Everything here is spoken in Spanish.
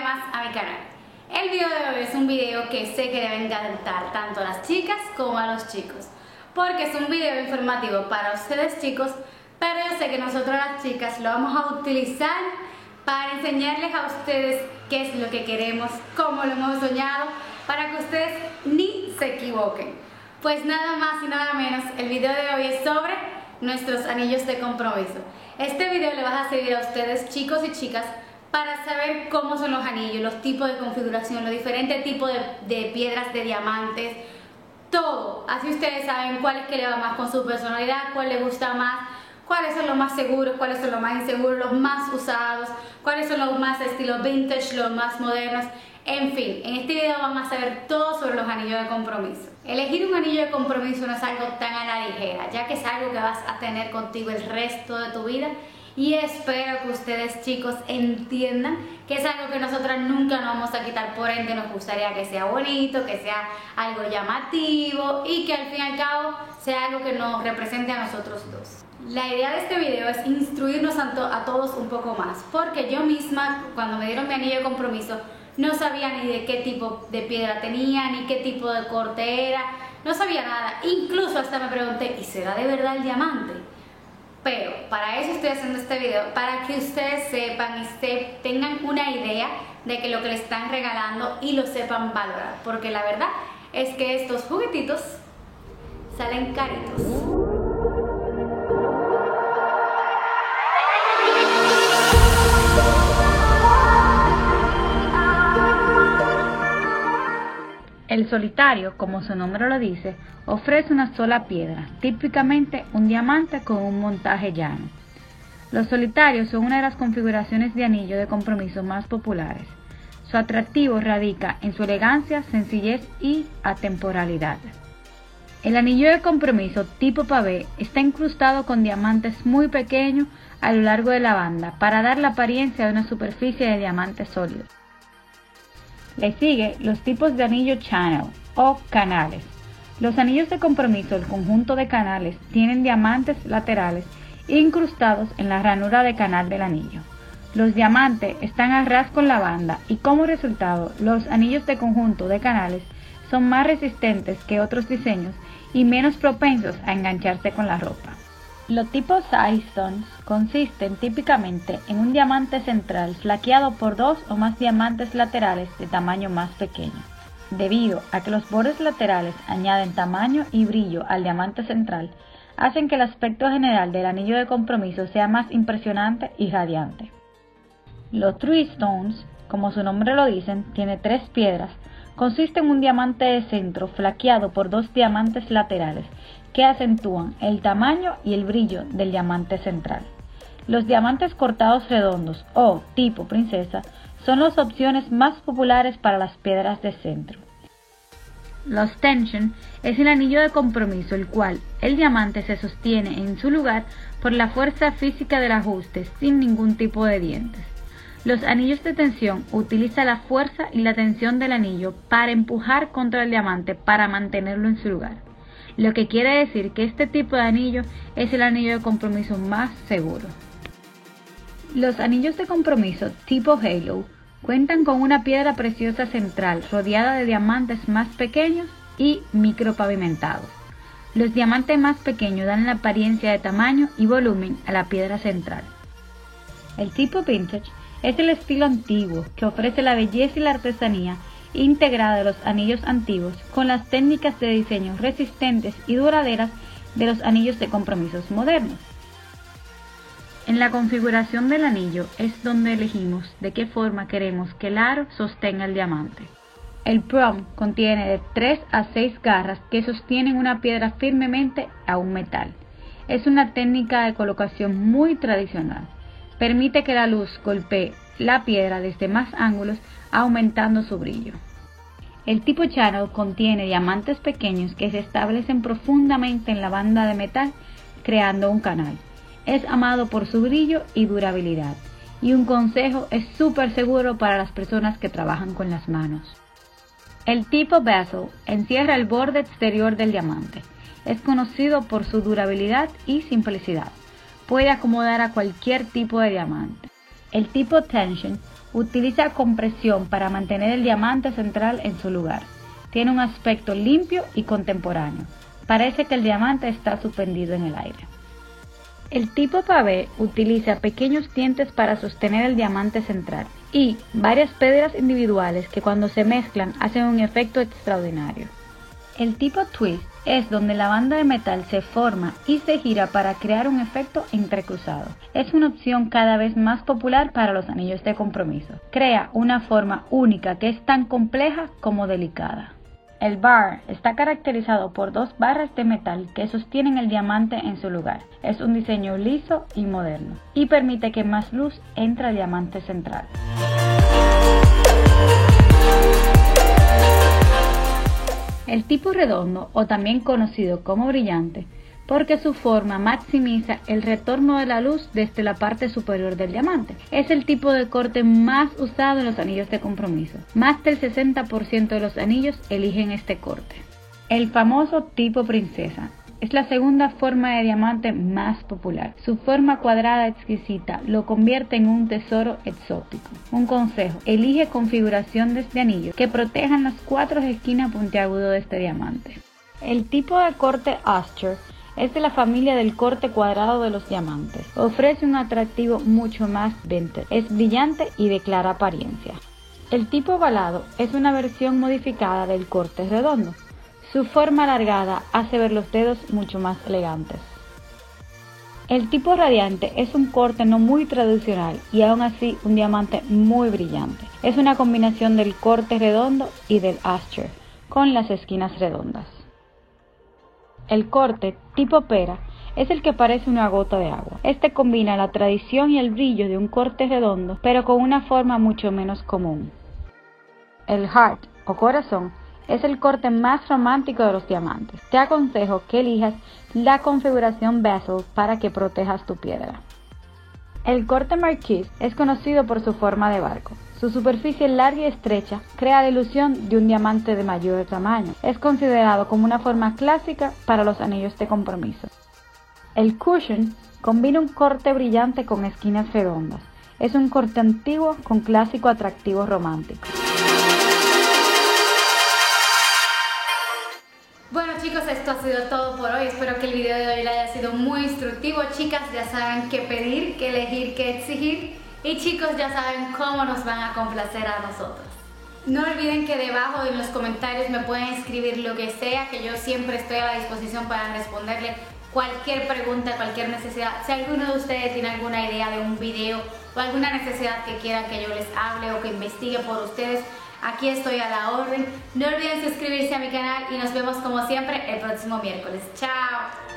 más a mi canal. El video de hoy es un video que sé que deben encantar tanto a las chicas como a los chicos, porque es un video informativo para ustedes chicos, pero yo sé que nosotros las chicas lo vamos a utilizar para enseñarles a ustedes qué es lo que queremos, cómo lo hemos soñado, para que ustedes ni se equivoquen. Pues nada más y nada menos, el video de hoy es sobre nuestros anillos de compromiso. Este video le va a servir a ustedes chicos y chicas para saber cómo son los anillos, los tipos de configuración, los diferentes tipos de, piedras de diamantes, todo. Así ustedes saben cuál es que le va más con su personalidad, cuál le gusta más, cuáles son los más seguros, cuáles son los más inseguros, los más usados, cuáles son los más estilo vintage, los más modernos. En fin, en este video vamos a saber todo sobre los anillos de compromiso. Elegir un anillo de compromiso no es algo tan a la ligera, ya que es algo que vas a tener contigo el resto de tu vida y espero que ustedes chicos entiendan que es algo que nosotras nunca nos vamos a quitar, por ende nos gustaría que sea bonito, que sea algo llamativo y que al fin y al cabo sea algo que nos represente a nosotros dos. La idea de este video es instruirnos a, a todos un poco más, porque yo misma cuando me dieron mi anillo de compromiso no sabía ni de qué tipo de piedra tenía, ni qué tipo de corte era, no sabía nada. Incluso hasta me pregunté, ¿y será de verdad el diamante? Pero para eso estoy haciendo este video, para que ustedes sepan y tengan una idea de que lo que le están regalando y lo sepan valorar. Porque la verdad es que estos juguetitos salen caritos. Solitario, como su nombre lo dice, ofrece una sola piedra, típicamente un diamante con un montaje llano. Los solitarios son una de las configuraciones de anillo de compromiso más populares. Su atractivo radica en su elegancia, sencillez y atemporalidad. El anillo de compromiso tipo pavé está incrustado con diamantes muy pequeños a lo largo de la banda para dar la apariencia de una superficie de diamante sólido. Le sigue los tipos de anillo channel o canales. Los anillos de compromiso, el conjunto de canales, tienen diamantes laterales incrustados en la ranura de canal del anillo. Los diamantes están a ras con la banda y como resultado los anillos de conjunto de canales son más resistentes que otros diseños y menos propensos a engancharse con la ropa. Los tipos stones consisten típicamente en un diamante central flaqueado por dos o más diamantes laterales de tamaño más pequeño. Debido a que los bordes laterales añaden tamaño y brillo al diamante central, hacen que el aspecto general del anillo de compromiso sea más impresionante y radiante. Los Tree Stones, como su nombre lo dicen, tiene tres piedras, consiste en un diamante de centro flaqueado por dos diamantes laterales que acentúan el tamaño y el brillo del diamante central. Los diamantes cortados redondos o tipo princesa son las opciones más populares para las piedras de centro. Los tension es el anillo de compromiso, el cual el diamante se sostiene en su lugar por la fuerza física del ajuste sin ningún tipo de dientes. Los anillos de tensión utilizan la fuerza y la tensión del anillo para empujar contra el diamante para mantenerlo en su lugar lo que quiere decir que este tipo de anillo es el anillo de compromiso más seguro. Los anillos de compromiso tipo Halo cuentan con una piedra preciosa central rodeada de diamantes más pequeños y micropavimentados. Los diamantes más pequeños dan la apariencia de tamaño y volumen a la piedra central. El tipo vintage es el estilo antiguo que ofrece la belleza y la artesanía integrada de los anillos antiguos con las técnicas de diseño resistentes y duraderas de los anillos de compromisos modernos. En la configuración del anillo es donde elegimos de qué forma queremos que el aro sostenga el diamante. El prom contiene de 3 a 6 garras que sostienen una piedra firmemente a un metal. Es una técnica de colocación muy tradicional. Permite que la luz golpee la piedra desde más ángulos aumentando su brillo. El tipo channel contiene diamantes pequeños que se establecen profundamente en la banda de metal creando un canal. Es amado por su brillo y durabilidad. Y un consejo es súper seguro para las personas que trabajan con las manos. El tipo bezel encierra el borde exterior del diamante. Es conocido por su durabilidad y simplicidad. Puede acomodar a cualquier tipo de diamante. El tipo tension Utiliza compresión para mantener el diamante central en su lugar. Tiene un aspecto limpio y contemporáneo. Parece que el diamante está suspendido en el aire. El tipo pavé utiliza pequeños dientes para sostener el diamante central y varias piedras individuales que cuando se mezclan hacen un efecto extraordinario. El tipo twist es donde la banda de metal se forma y se gira para crear un efecto entrecruzado. Es una opción cada vez más popular para los anillos de compromiso. Crea una forma única que es tan compleja como delicada. El bar está caracterizado por dos barras de metal que sostienen el diamante en su lugar. Es un diseño liso y moderno y permite que más luz entre al diamante central. El tipo redondo, o también conocido como brillante, porque su forma maximiza el retorno de la luz desde la parte superior del diamante. Es el tipo de corte más usado en los anillos de compromiso. Más del 60% de los anillos eligen este corte. El famoso tipo princesa. Es la segunda forma de diamante más popular. Su forma cuadrada exquisita lo convierte en un tesoro exótico. Un consejo, elige configuración de este anillo que protejan las cuatro esquinas puntiagudas de este diamante. El tipo de corte Astor es de la familia del corte cuadrado de los diamantes. Ofrece un atractivo mucho más vintage. Es brillante y de clara apariencia. El tipo ovalado es una versión modificada del corte redondo. Su forma alargada hace ver los dedos mucho más elegantes. El tipo radiante es un corte no muy tradicional y aún así un diamante muy brillante. Es una combinación del corte redondo y del asher, con las esquinas redondas. El corte tipo pera es el que parece una gota de agua. Este combina la tradición y el brillo de un corte redondo, pero con una forma mucho menos común. El heart o corazón es el corte más romántico de los diamantes. Te aconsejo que elijas la configuración bezel para que protejas tu piedra. El corte marquise es conocido por su forma de barco. Su superficie larga y estrecha crea la ilusión de un diamante de mayor tamaño. Es considerado como una forma clásica para los anillos de compromiso. El cushion combina un corte brillante con esquinas redondas. Es un corte antiguo con clásico atractivo romántico. Ha sido todo por hoy. Espero que el video de hoy les haya sido muy instructivo. Chicas, ya saben qué pedir, qué elegir, qué exigir. Y chicos ya saben cómo nos van a complacer a nosotros. No olviden que debajo en los comentarios me pueden escribir lo que sea, que yo siempre estoy a la disposición para responderle cualquier pregunta, cualquier necesidad. Si alguno de ustedes tiene alguna idea de un video o alguna necesidad que quieran que yo les hable o que investigue por ustedes, aquí estoy a la orden. No olviden suscribirse a mi canal y nos vemos como siempre el próximo miércoles. ¡Chao!